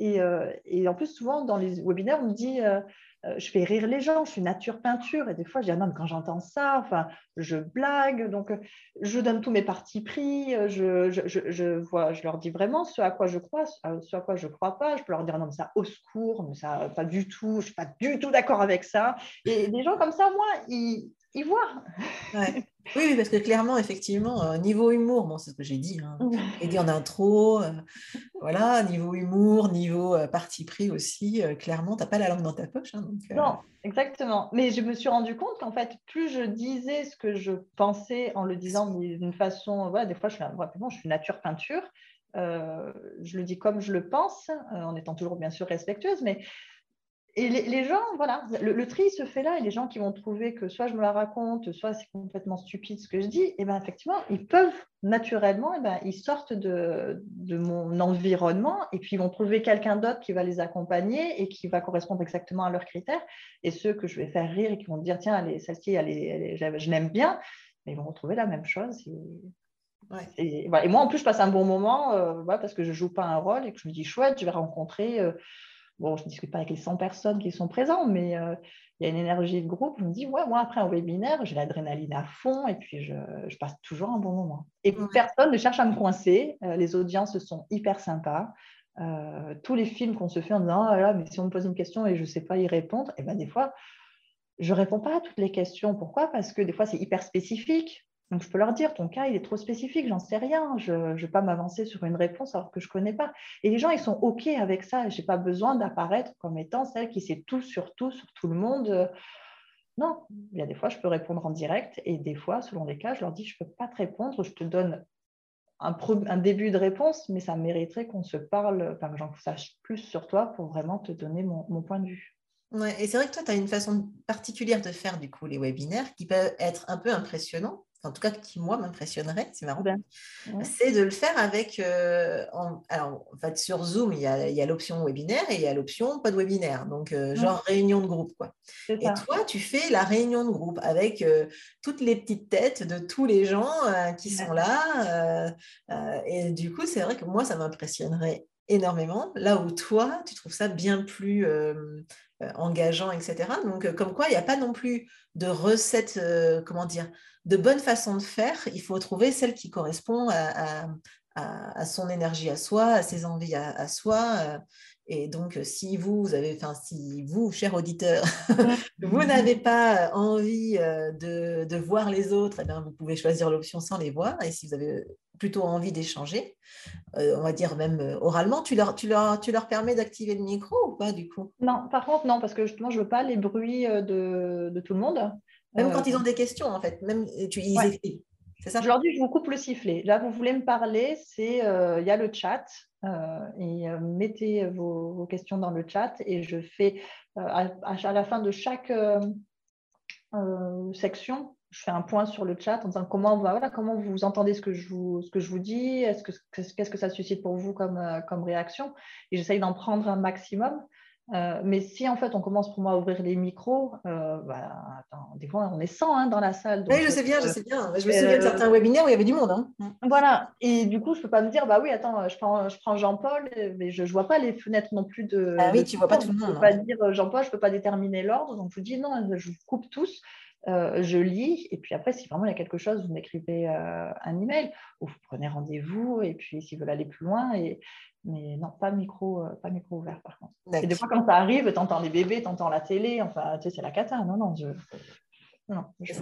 Et, euh, et, en plus, souvent, dans les webinaires, on me dit euh, euh, je fais rire les gens, je suis nature peinture. Et des fois, je dis, ah non, mais quand j'entends ça, enfin, je blague. Donc, je donne tous mes partis pris. Je, je, je, vois, je leur dis vraiment ce à quoi je crois, ce à quoi je ne crois pas. Je peux leur dire, non, mais ça, au secours, mais ça, pas du tout. Je ne suis pas du tout d'accord avec ça. Et des gens comme ça, moi, ils, ils voient. Oui, parce que clairement, effectivement, euh, niveau humour, bon, c'est ce que j'ai dit, hein, et dit en intro, euh, voilà, niveau humour, niveau euh, parti pris aussi, clairement, tu n'as pas la langue dans ta poche. Hein, non, exactement. Mais je me suis rendu compte qu'en fait, plus je disais ce que je pensais en le disant d'une façon, voilà, des fois, je suis, je suis nature peinture, je le dis comme je le pense, en étant toujours bien sûr respectueuse, mais et les, gens, voilà, le, tri se fait là, et les gens qui vont trouver que soit je me la raconte, soit c'est complètement stupide ce que je dis, et eh bien effectivement, ils peuvent naturellement, et eh ben, ils sortent de, mon environnement, et puis ils vont trouver quelqu'un d'autre qui va les accompagner et qui va correspondre exactement à leurs critères. Et ceux que je vais faire rire et qui vont dire, tiens, celle-ci, je l'aime bien, ils vont retrouver la même chose. Et, moi, en plus, je passe un bon moment euh, parce que je ne joue pas un rôle et que je me dis, chouette, je vais rencontrer. Euh, bon, je ne discute pas avec les 100 personnes qui sont présentes, mais euh, il y a une énergie de groupe. Je me dis, ouais, moi, après un webinaire, j'ai l'adrénaline à fond et puis je, passe toujours un bon moment. Et personne ne cherche à me coincer. Euh, les audiences sont hyper sympas. Euh, tous les films qu'on se fait en disant, ah là, mais si on me pose une question et je ne sais pas y répondre, et eh ben des fois, je ne réponds pas à toutes les questions. Pourquoi? Parce que des fois, c'est hyper spécifique. Donc, je peux leur dire, ton cas, il est trop spécifique, j'en sais rien, je ne vais pas m'avancer sur une réponse alors que je ne connais pas. Et les gens, ils sont OK avec ça. Je n'ai pas besoin d'apparaître comme étant celle qui sait tout sur tout, sur tout le monde. Non, il y a des fois, je peux répondre en direct et des fois, selon les cas, je leur dis, je ne peux pas te répondre, je te donne un, un début de réponse, mais ça mériterait qu'on se parle, enfin, que j'en sache plus sur toi pour vraiment te donner mon, mon point de vue. Ouais, et c'est vrai que toi, tu as une façon particulière de faire du coup les webinaires qui peuvent être un peu impressionnants en tout cas qui moi m'impressionnerait, c'est marrant, c'est de le faire avec, euh, alors en fait sur Zoom il y a, l'option webinaire et il y a l'option pas de webinaire, donc euh, genre réunion de groupe quoi. Et toi tu fais la réunion de groupe avec euh, toutes les petites têtes de tous les gens qui sont là, et du coup c'est vrai que moi ça m'impressionnerait énormément, là où toi tu trouves ça bien plus engageant, etc. Donc comme quoi il n'y a pas non plus de recette, comment dire de bonne façon de faire, il faut trouver celle qui correspond à, son énergie à soi, à ses envies à, soi. Euh, et donc, si vous, avez, enfin, si vous, cher auditeur, vous n'avez pas envie euh, de, voir les autres, eh bien, vous pouvez choisir l'option sans les voir. Et si vous avez plutôt envie d'échanger, euh, on va dire même oralement, tu leur, permets d'activer le micro ou pas du coup? Non, par contre, non, parce que justement, je ne veux pas les bruits de tout le monde. Même quand ils ont des questions, en fait. Même, tu, ils Aujourd'hui, je vous coupe le sifflet. Là, vous voulez me parler, c'est euh, il y a le chat. Euh, et euh, mettez vos, questions dans le chat et je fais à, la fin de chaque section, je fais un point sur le chat en disant comment, voilà, comment vous entendez ce que je vous, ce que je vous dis, qu'est-ce que ça suscite pour vous comme, comme réaction? Et j'essaye d'en prendre un maximum. Euh, mais si en fait on commence pour moi à ouvrir les micros, euh, bah, des fois on est 100 hein, dans la salle. oui, je sais bien, je euh, sais bien. Je me souviens de certains webinaires où il y avait du monde. Hein. Mm. Voilà, et du coup je ne peux pas me dire, bah oui, attends, je prends, je prends Jean-Paul, mais je ne vois pas les fenêtres non plus de. Ah oui, tu ne vois pas tout le monde. Je ne peux pas dire Jean-Paul, je ne peux pas déterminer l'ordre, donc je vous dis non, je vous coupe tous. Je lis, et puis après, si vraiment il y a quelque chose, vous m'écrivez un email, ou vous prenez rendez-vous, et puis s'ils veulent aller plus loin, et, mais non, pas micro, euh, pas micro ouvert par contre. Et des fois, quand ça arrive, tu entends les bébés, tu entends la télé, enfin, tu sais, c'est la cata. Non, non, je. Non, je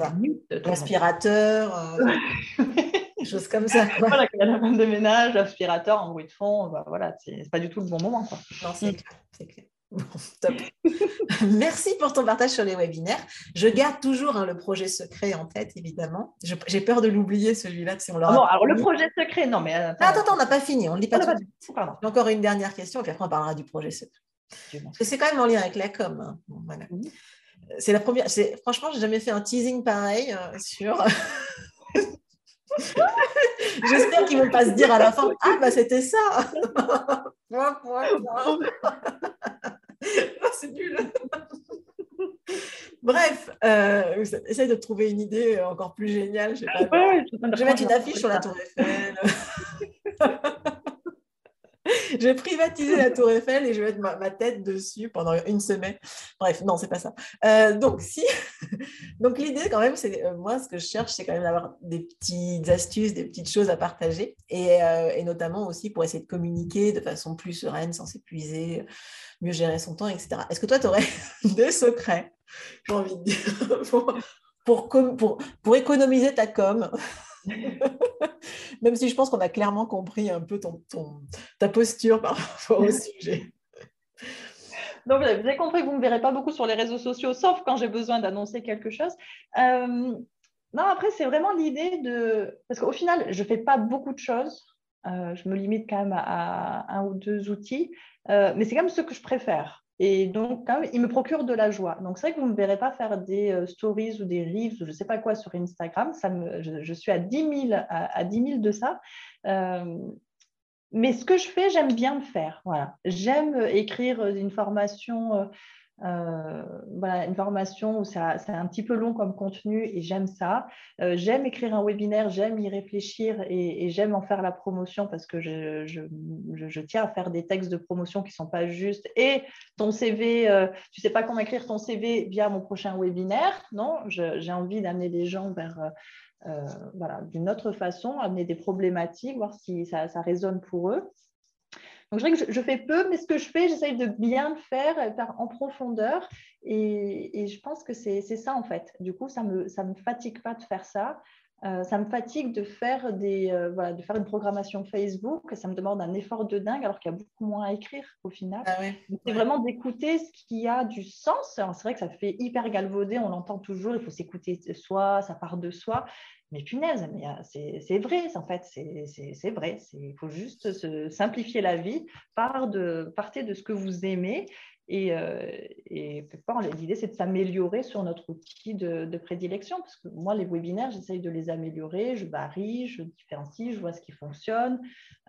L'aspirateur, euh, des choses comme ça. Voilà, la femme de ménage, l'aspirateur en bruit de fond, bah, voilà, c'est pas du tout le bon moment. Quoi. Non, c'est mm. clair, clair. top. Merci pour ton partage sur les webinaires. Je garde toujours hein, le projet secret en tête, évidemment. J'ai peur de l'oublier, celui-là, si on Non, alors le projet secret, non, mais. Attends, attends, on n'a pas fini, on ne dit pas tout Encore une dernière question, puis après on parlera du projet secret. Parce que c'est quand même en lien avec la com. Hein. Mhm. C'est la première. Franchement, j'ai jamais fait un teasing pareil euh, sur. J'espère qu'ils ne vont pas se dire à la fin Ah, bah c'était ça c'est nul. Bref, euh, essaye de trouver une idée encore plus géniale. Je vais, mettre une affiche sur la Tour Eiffel. je vais privatiser la Tour Eiffel et je vais mettre ma, tête dessus pendant une semaine. Bref, non, c'est pas ça. Euh, donc, si. donc, l'idée, quand même, c'est euh, moi, ce que je cherche, c'est quand même d'avoir des petites astuces, des petites choses à partager et, euh, notamment aussi pour essayer de communiquer de façon plus sereine, sans s'épuiser, mieux gérer son temps, etc. Est-ce que toi, tu aurais des secrets, j'ai envie de dire, pour, pour, pour économiser ta com? Même si je pense qu'on a clairement compris un peu ton, ta posture par rapport au sujet. Donc, vous avez compris que vous ne me verrez pas beaucoup sur les réseaux sociaux, sauf quand j'ai besoin d'annoncer quelque chose. Euh, non, après, c'est vraiment l'idée de... Parce qu'au final, je ne fais pas beaucoup de choses. Euh, je me limite quand même à, un ou deux outils. Euh, mais c'est quand même ce que je préfère. Et donc, quand même, il me procure de la joie. Donc, c'est vrai que vous ne me verrez pas faire des stories ou des reels ou je ne sais pas quoi sur Instagram. Je, suis à 10 000, à, à 10 000 de ça mais ce que je fais, j'aime bien le faire. Voilà. J'aime écrire une formation, euh, euh, voilà, une formation où c'est un petit peu long comme contenu et j'aime ça. Euh, j'aime écrire un webinaire, j'aime y réfléchir et, j'aime en faire la promotion parce que je, je, tiens à faire des textes de promotion qui ne sont pas justes. Et ton CV, tu ne sais pas comment écrire ton CV via mon prochain webinaire. Non, j'ai envie d'amener les gens vers euh, voilà, d'une autre façon, amener des problématiques, voir si ça, résonne pour eux. Donc, je dirais que je, fais peu, mais ce que je fais, j'essaye de bien le faire, faire en profondeur. Et, je pense que c'est ça, en fait. Du coup, ça ne ça me fatigue pas de faire ça. Euh, ça me fatigue de faire, des, euh, voilà, de faire une programmation Facebook. Ça me demande un effort de dingue alors qu'il y a beaucoup moins à écrire au final. Ah c'est vraiment d'écouter ce qui a du sens. C'est vrai que ça fait hyper galvaudé, on l'entend toujours, il faut s'écouter soi, ça part de soi. Mais punaise, mais euh, c'est vrai, en fait, c'est vrai. Il faut juste se simplifier la vie. Part de, partez de ce que vous aimez et, euh, l'idée, c'est de s'améliorer sur notre outil de, prédilection, parce que moi, les webinaires, j'essaye de les améliorer, je varie, je différencie, je vois ce qui fonctionne,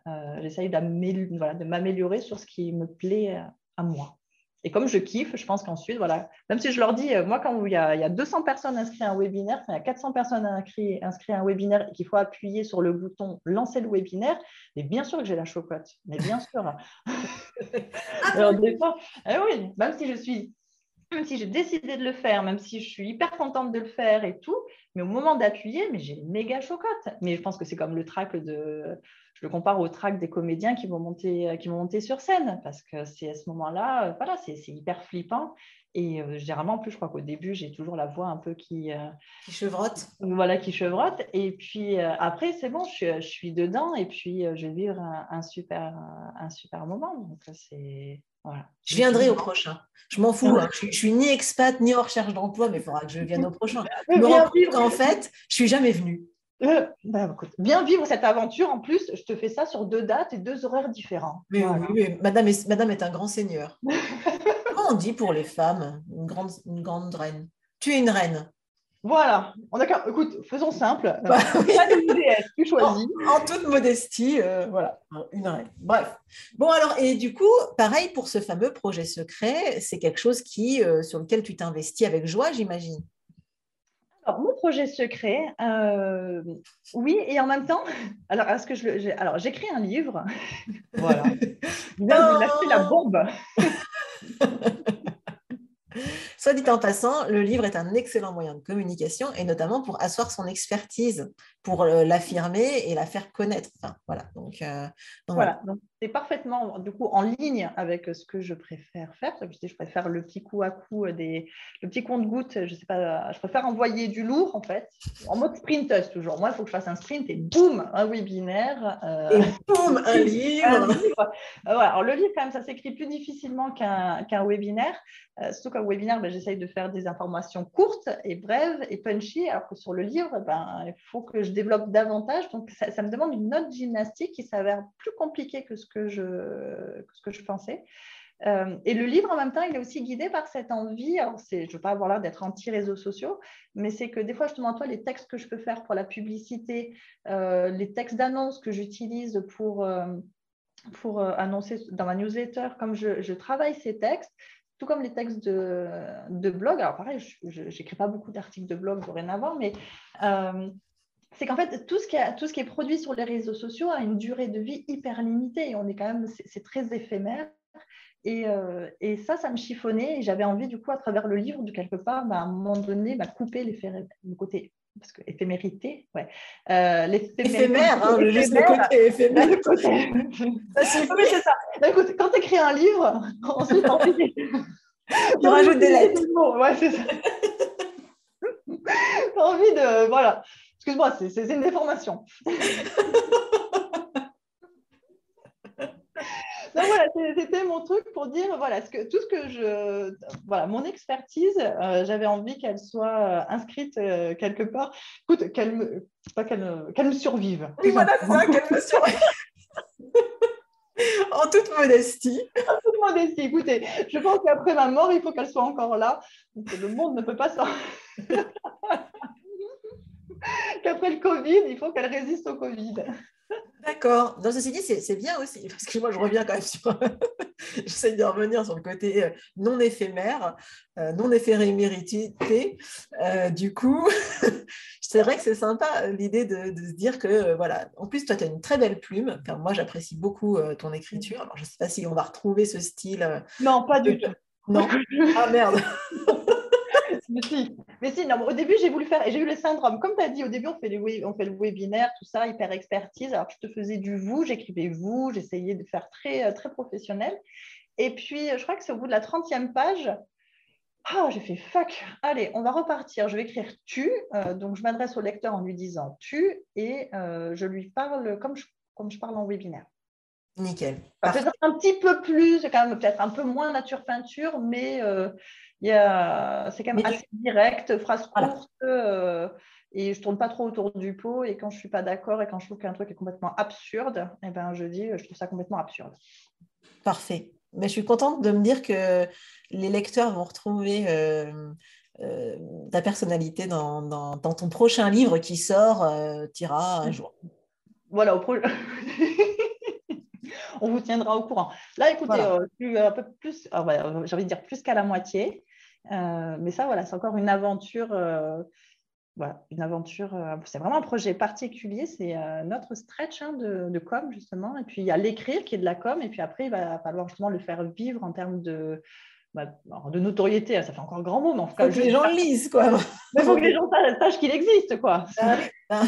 euh, j'essaye de m'améliorer sur ce qui me plaît à moi. Et comme je kiffe, je pense qu'ensuite, voilà, même si je leur dis, euh, moi, quand il y a, il y a 200 personnes inscrites à un webinaire, quand il y a 400 personnes inscrites, inscrites à un webinaire et qu'il faut appuyer sur le bouton lancer le webinaire, mais bien sûr que j'ai la chocotte, mais bien sûr. Alors, des fois, eh oui, même si je suis même si j'ai décidé de le faire, même si je suis hyper contente de le faire et tout, mais au moment d'appuyer, mais j'ai une méga chocotte. Mais je pense que c'est comme le track de, je le compare au track des comédiens qui vont monter, qui vont monter sur scène, parce que c'est à ce moment-là, euh, voilà, c'est hyper flippant. Et euh, généralement, en plus, je crois qu'au début, j'ai toujours la voix un peu qui... Euh, qui chevrotte. Voilà, qui chevrotte. Et puis après, c'est bon, je, suis dedans et puis je vais vivre un, super, un super moment. Donc, c'est... Voilà. Je viendrai au prochain. Je m'en fous. Hein. Je, ne suis ni expat ni en recherche d'emploi, mais il faudra que je vienne au prochain. Je me rends compte qu'en fait, je suis jamais venue. Euh, bah, bien vivre cette aventure. En plus, je te fais ça sur deux dates et deux horaires différents. oui, Madame, est, Madame est un grand seigneur. Comment on dit pour les femmes une grande, une grande reine? Tu es une reine. Voilà, on Écoute, faisons simple. Bah, tu choisis. En, toute modestie, euh, voilà, une reine. Bref. Bon, alors, et du coup, pareil pour ce fameux projet secret, c'est quelque chose qui, euh, sur lequel tu t'investis avec joie, j'imagine? Alors, mon projet secret, euh, oui, et en même temps, alors, est-ce que je, alors j'écris un livre, voilà, c'est la bombe. Soit dit en passant, le livre est un excellent moyen de communication et notamment pour asseoir son expertise, pour euh, l'affirmer et la faire connaître. voilà. Donc, euh, voilà. Donc, c'est parfaitement du coup en ligne avec ce que je préfère faire. Je, je préfère le petit coup à coup des, le petit compte goutte. Je sais pas, je préfère envoyer du lourd en fait, en mode sprint toujours. Moi, il faut que je fasse un sprint et boum, un webinaire. Euh, et boum, un livre. Alors le livre quand même, ça s'écrit plus difficilement qu'un webinaire. surtout qu'un webinaire, ben, j'essaye de faire des informations courtes et brèves et punchy, alors que sur le livre, ben, il faut que je développe davantage. Donc, ça, me demande une autre gymnastique qui s'avère plus compliquée que ce que je, ce que je pensais. Euh, et le livre, en même temps, il est aussi guidé par cette envie. Alors, je ne veux pas avoir l'air d'être anti-réseaux sociaux, mais c'est que des fois, justement, toi, les textes que je peux faire pour la publicité, euh, les textes d'annonce que j'utilise pour, euh, pour annoncer dans ma newsletter, comme je, travaille ces textes, tout comme les textes de, blog. Alors pareil, je n'écris pas beaucoup d'articles de blog dorénavant, mais c'est qu'en fait, tout ce, qui tout ce qui est produit sur les réseaux sociaux a une durée de vie hyper limitée et on est quand même, c'est très éphémère. Euh, et, ça, ça me chiffonnait et j'avais envie, du coup, à travers le livre, de quelque part, bah, à un moment donné, bah, couper le côté parce que éphémérité, ouais. Euh, éphémère, hein, juste le côté éphémère. c'est ça. Bah, écoute, quand tu écris un livre, ensuite, on tu rajoutes des lettres. Ouais, c'est ça. envie de. Voilà. Excuse-moi, c'est une déformation. Donc voilà, c'était mon truc pour dire voilà ce que, tout ce que je voilà mon expertise, euh, j'avais envie qu'elle soit euh, inscrite euh, quelque part. Écoute, qu'elle me pas qu'elle me survive. Oui voilà, c'est ça, qu'elle me survive. en toute modestie. En toute modestie. Écoutez, je pense qu'après ma mort, il faut qu'elle soit encore là. le monde ne peut pas s'en. Qu'après le Covid, il faut qu'elle résiste au Covid. D'accord. Dans ceci dit, c'est bien aussi, parce que moi, je reviens quand même sur. J'essaie de revenir sur le côté euh, non éphémère, euh, non éphémérité. Euh, du coup, c'est vrai que c'est sympa l'idée de, se dire que, voilà, en plus, toi, tu as une très belle plume. moi, j'apprécie beaucoup ton écriture. Alors, je ne sais pas si on va retrouver ce style. Non, pas du tout. Non? Ah merde. Mais si, mais si non, au début, j'ai voulu faire, et j'ai eu le syndrome. Comme tu as dit, au début, on fait, les, on fait le webinaire, tout ça, hyper expertise. Alors, je te faisais du vous, j'écrivais vous, j'essayais de faire très, euh, très professionnel. Et puis, je crois que c'est au bout de la 30e page, oh, j'ai fait fuck, allez, on va repartir. Je vais écrire tu. Euh, donc, je m'adresse au lecteur en lui disant tu et euh, je lui parle comme je, comme je parle en webinaire. Nickel. Peut-être un petit peu plus, quand même, peut-être un peu moins nature peinture, mais c'est quand même assez direct, phrase courte. Euh, et je tourne pas trop autour du pot. Et quand je suis pas d'accord et quand je trouve qu'un truc est complètement absurde, eh ben, je dis je trouve ça complètement absurde. Parfait. Mais je suis contente de me dire que les lecteurs vont retrouver euh, euh, ta personnalité dans, dans, ton prochain livre qui sort, tira un jour. Voilà, au on vous tiendra au courant. Là, écoutez, je suis un peu plus, ah j'ai envie de dire plus qu'à la moitié. Euh, mais ça, voilà, c'est encore une aventure. Euh, voilà, une aventure. Euh, c'est vraiment un projet particulier. C'est notre stretch hein, de, com, justement. Et puis, il y a l'écrire qui est de la com. Et puis après, il va falloir justement le faire vivre en termes de, bah, de notoriété, ça fait encore grand mot, mais en tout cas. Faut que les gens le lisent, quoi. Il faut que les gens sachent qu'il existe, quoi. Ah ah.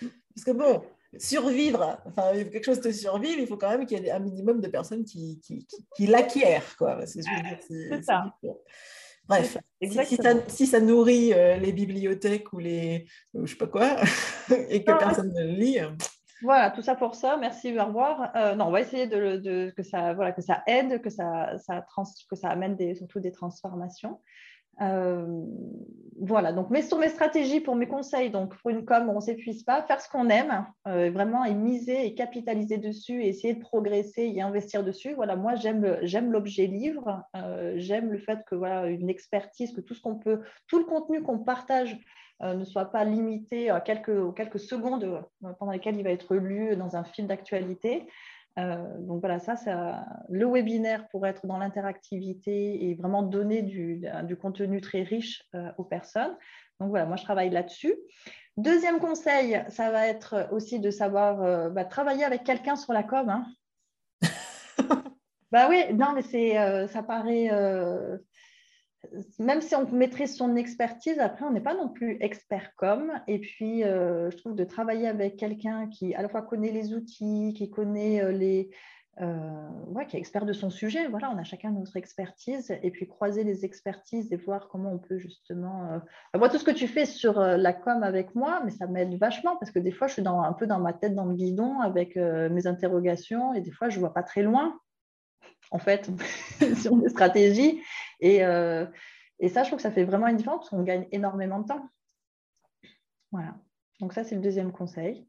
Parce que bon, survivre, enfin, quelque chose de survivre, il faut quand même qu'il y ait un minimum de personnes qui, qui, qui, l'acquièrent, quoi. C'est ça. Bref, si ça, nourrit euh, les bibliothèques ou les. je sais pas quoi, et que personne ne le lit. Euh, voilà, tout ça pour ça. Merci, au revoir. Euh, non, on va essayer de, que, ça, voilà, que ça aide, que ça, ça, que ça amène des, surtout des transformations. Euh, voilà, donc mais sur mes stratégies pour mes conseils, donc pour une com, on ne s'épuise pas, faire ce qu'on aime, euh, vraiment et miser et capitaliser dessus, essayer de progresser et investir dessus. Voilà, moi j'aime l'objet livre, euh, j'aime le fait que voilà une expertise, que tout ce qu'on peut, tout le contenu qu'on partage ne soit pas limité à quelques, secondes pendant lesquelles il va être lu dans un fil d'actualité. Euh, donc voilà, ça, c'est le webinaire pour être dans l'interactivité et vraiment donner du, contenu très riche euh, aux personnes. Donc voilà, moi je travaille là-dessus. Deuxième conseil, ça va être aussi de savoir euh, bah, travailler avec quelqu'un sur la com. Hein. bah oui, non, mais c'est, ça paraît même si on maîtrise son expertise, après, on n'est pas non plus expert comme. Et puis, euh, je trouve de travailler avec quelqu'un qui à la fois connaît les outils, qui connaît euh, les. Euh, qui est expert de son sujet. Voilà, on a chacun notre expertise. Et puis, croiser les expertises et voir comment on peut justement. Moi, tout ce que tu fais sur la com avec moi, mais ça m'aide vachement parce que des fois, je suis un peu dans ma tête dans le guidon avec mes interrogations et des fois, je ne vois pas très loin en fait, sur des stratégies. Et, euh, et, ça, je trouve que ça fait vraiment une différence parce qu'on gagne énormément de temps. Voilà. Donc ça, c'est le deuxième conseil.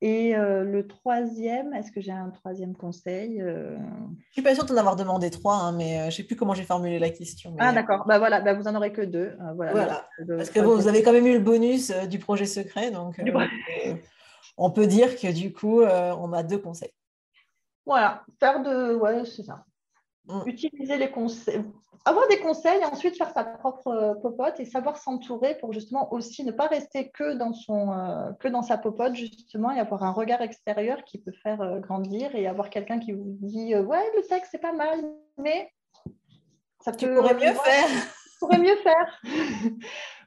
Et euh, le troisième, est-ce que j'ai un troisième conseil euh? Je ne suis pas sûre d'en avoir demandé trois, hein, mais je ne sais plus comment j'ai formulé la question. Ah d'accord, bah, voilà, bah, vous n'en aurez que deux. voilà. Parce que vous, avez quand même eu le bonus du projet secret, donc on peut dire que du coup, on a deux conseils. Voilà, faire de. Ouais, c'est ça. Mm. Utiliser les conseils, avoir des conseils et ensuite faire sa propre euh, popote et savoir s'entourer pour justement aussi ne pas rester que dans, son, euh, que dans sa popote justement et avoir un regard extérieur qui peut faire euh, grandir et avoir quelqu'un qui vous dit ouais le texte c'est pas mal mais ça tu pourrais mieux faire pourrais mieux faire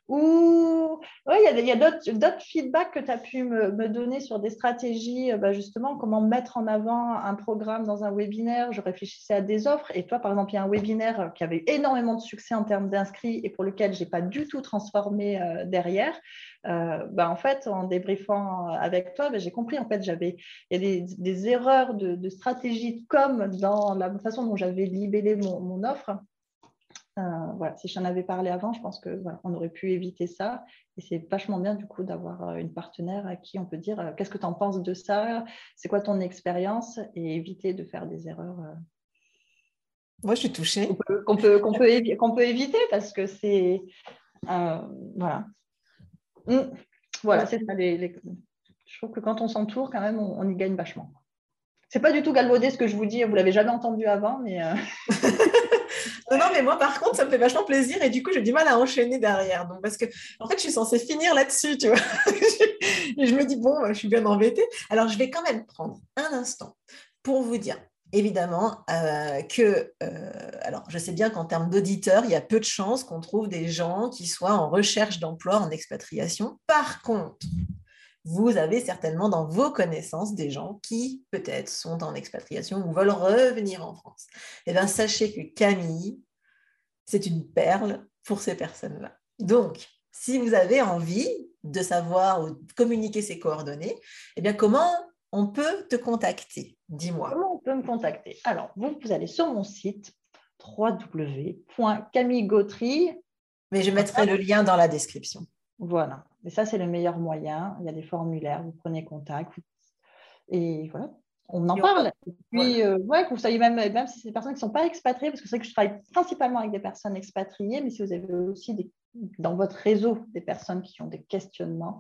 Ou il y a, d'autres feedbacks que tu as pu me, donner sur des stratégies, euh, bah, justement, comment mettre en avant un programme dans un webinaire. Je réfléchissais à des offres. Et toi, par exemple, il y a un webinaire qui avait énormément de succès en termes d'inscrits et pour lequel je n'ai pas du tout transformé euh, derrière. Euh, bah, en fait, en débriefant avec toi, bah, j'ai compris, en fait, j'avais, y a des, erreurs de, stratégie comme dans la façon dont j'avais libellé mon offre euh, voilà, si j'en avais parlé avant, je pense que on aurait pu éviter ça. Et c'est vachement bien du coup d'avoir euh, une partenaire à qui on peut dire euh, qu'est-ce que tu en penses de ça, c'est quoi ton expérience, et éviter de faire des erreurs. Moi, je suis touchée. Qu'on peut, qu'on peut, peut, éviter parce que c'est voilà. Mmh. Voilà, c'est ça. Je trouve que quand on s'entoure, quand même, on, y gagne vachement. C'est pas du tout galvaudé ce que je vous dis, vous l'avez jamais entendu avant, mais. non, non, mais moi, par contre, ça me fait vachement plaisir et du coup, j'ai du mal à enchaîner derrière. Donc, parce que, en fait, je suis censée finir là-dessus, tu vois. je me dis, bon, je suis bien embêtée. Alors, je vais quand même prendre un instant pour vous dire, évidemment, euh, que, euh, alors, je sais bien qu'en termes d'auditeurs, il y a peu de chances qu'on trouve des gens qui soient en recherche d'emploi en expatriation. Par contre, vous avez certainement dans vos connaissances des gens qui peut-être sont en expatriation ou veulent revenir en France. Eh bien, sachez que Camille, c'est une perle pour ces personnes-là. Donc, si vous avez envie de savoir ou de communiquer ses coordonnées, eh bien, comment on peut te contacter? Dis-moi. Comment on peut me contacter? Alors, vous, vous allez sur mon site www.camillegautry. Mais je mettrai le lien dans la description. Voilà. Et ça, c'est le meilleur moyen. Il y a des formulaires, vous prenez contact. Et voilà, on en parle. Et puis, euh, que vous soyez même, même si c'est des personnes qui ne sont pas expatriées, parce que c'est vrai que je travaille principalement avec des personnes expatriées, mais si vous avez aussi des, dans votre réseau des personnes qui ont des questionnements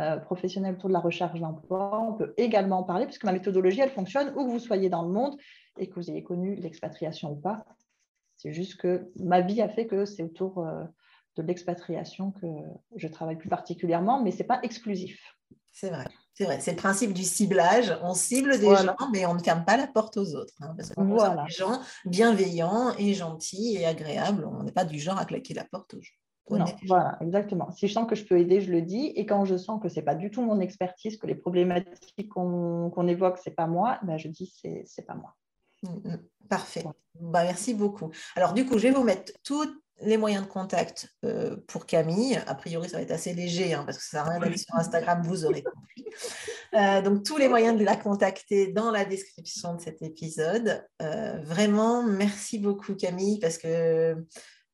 euh, professionnels autour de la recherche d'emploi, on peut également en parler, puisque ma méthodologie, elle fonctionne où que vous soyez dans le monde et que vous ayez connu l'expatriation ou pas. C'est juste que ma vie a fait que c'est autour euh, de l'expatriation que je travaille plus particulièrement, mais ce n'est pas exclusif. C'est vrai. C'est vrai, c'est le principe du ciblage. On cible des gens, mais on ne ferme pas la porte aux autres. Hein, parce qu'on voilà. des gens bienveillants et gentils et agréables. On n'est pas du genre à claquer la porte aux gens. Non, voilà, exactement. Si je sens que je peux aider, je le dis. Et quand je sens que ce n'est pas du tout mon expertise, que les problématiques qu'on évoque, ce n'est pas moi, ben je dis c'est n'est pas moi. Mmh, mmh. Parfait. Bah, merci beaucoup. Alors, du coup, je vais vous mettre toutes les moyens de contact euh, pour Camille. A priori, ça va être assez léger hein, parce que ça sert à rien d'aller sur Instagram, vous aurez compris. Euh, donc, tous les moyens de la contacter dans la description de cet épisode. Euh, vraiment, merci beaucoup Camille parce que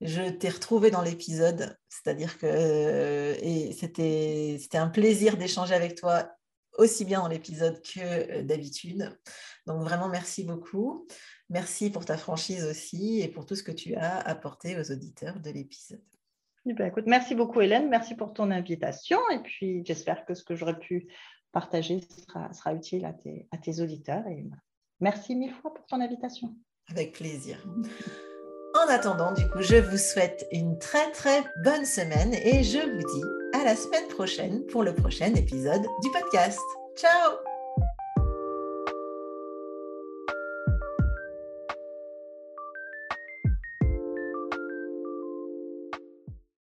je t'ai retrouvée dans l'épisode. C'est-à-dire que c'était un plaisir d'échanger avec toi aussi bien dans l'épisode que d'habitude. Donc, vraiment, merci beaucoup. Merci pour ta franchise aussi et pour tout ce que tu as apporté aux auditeurs de l'épisode. Eh ben, écoute, merci beaucoup Hélène, merci pour ton invitation et puis j'espère que ce que j'aurais pu partager sera, utile à tes, à tes auditeurs. Et merci mille fois pour ton invitation. Avec plaisir. En attendant, du coup, je vous souhaite une très très bonne semaine et je vous dis à la semaine prochaine pour le prochain épisode du podcast. Ciao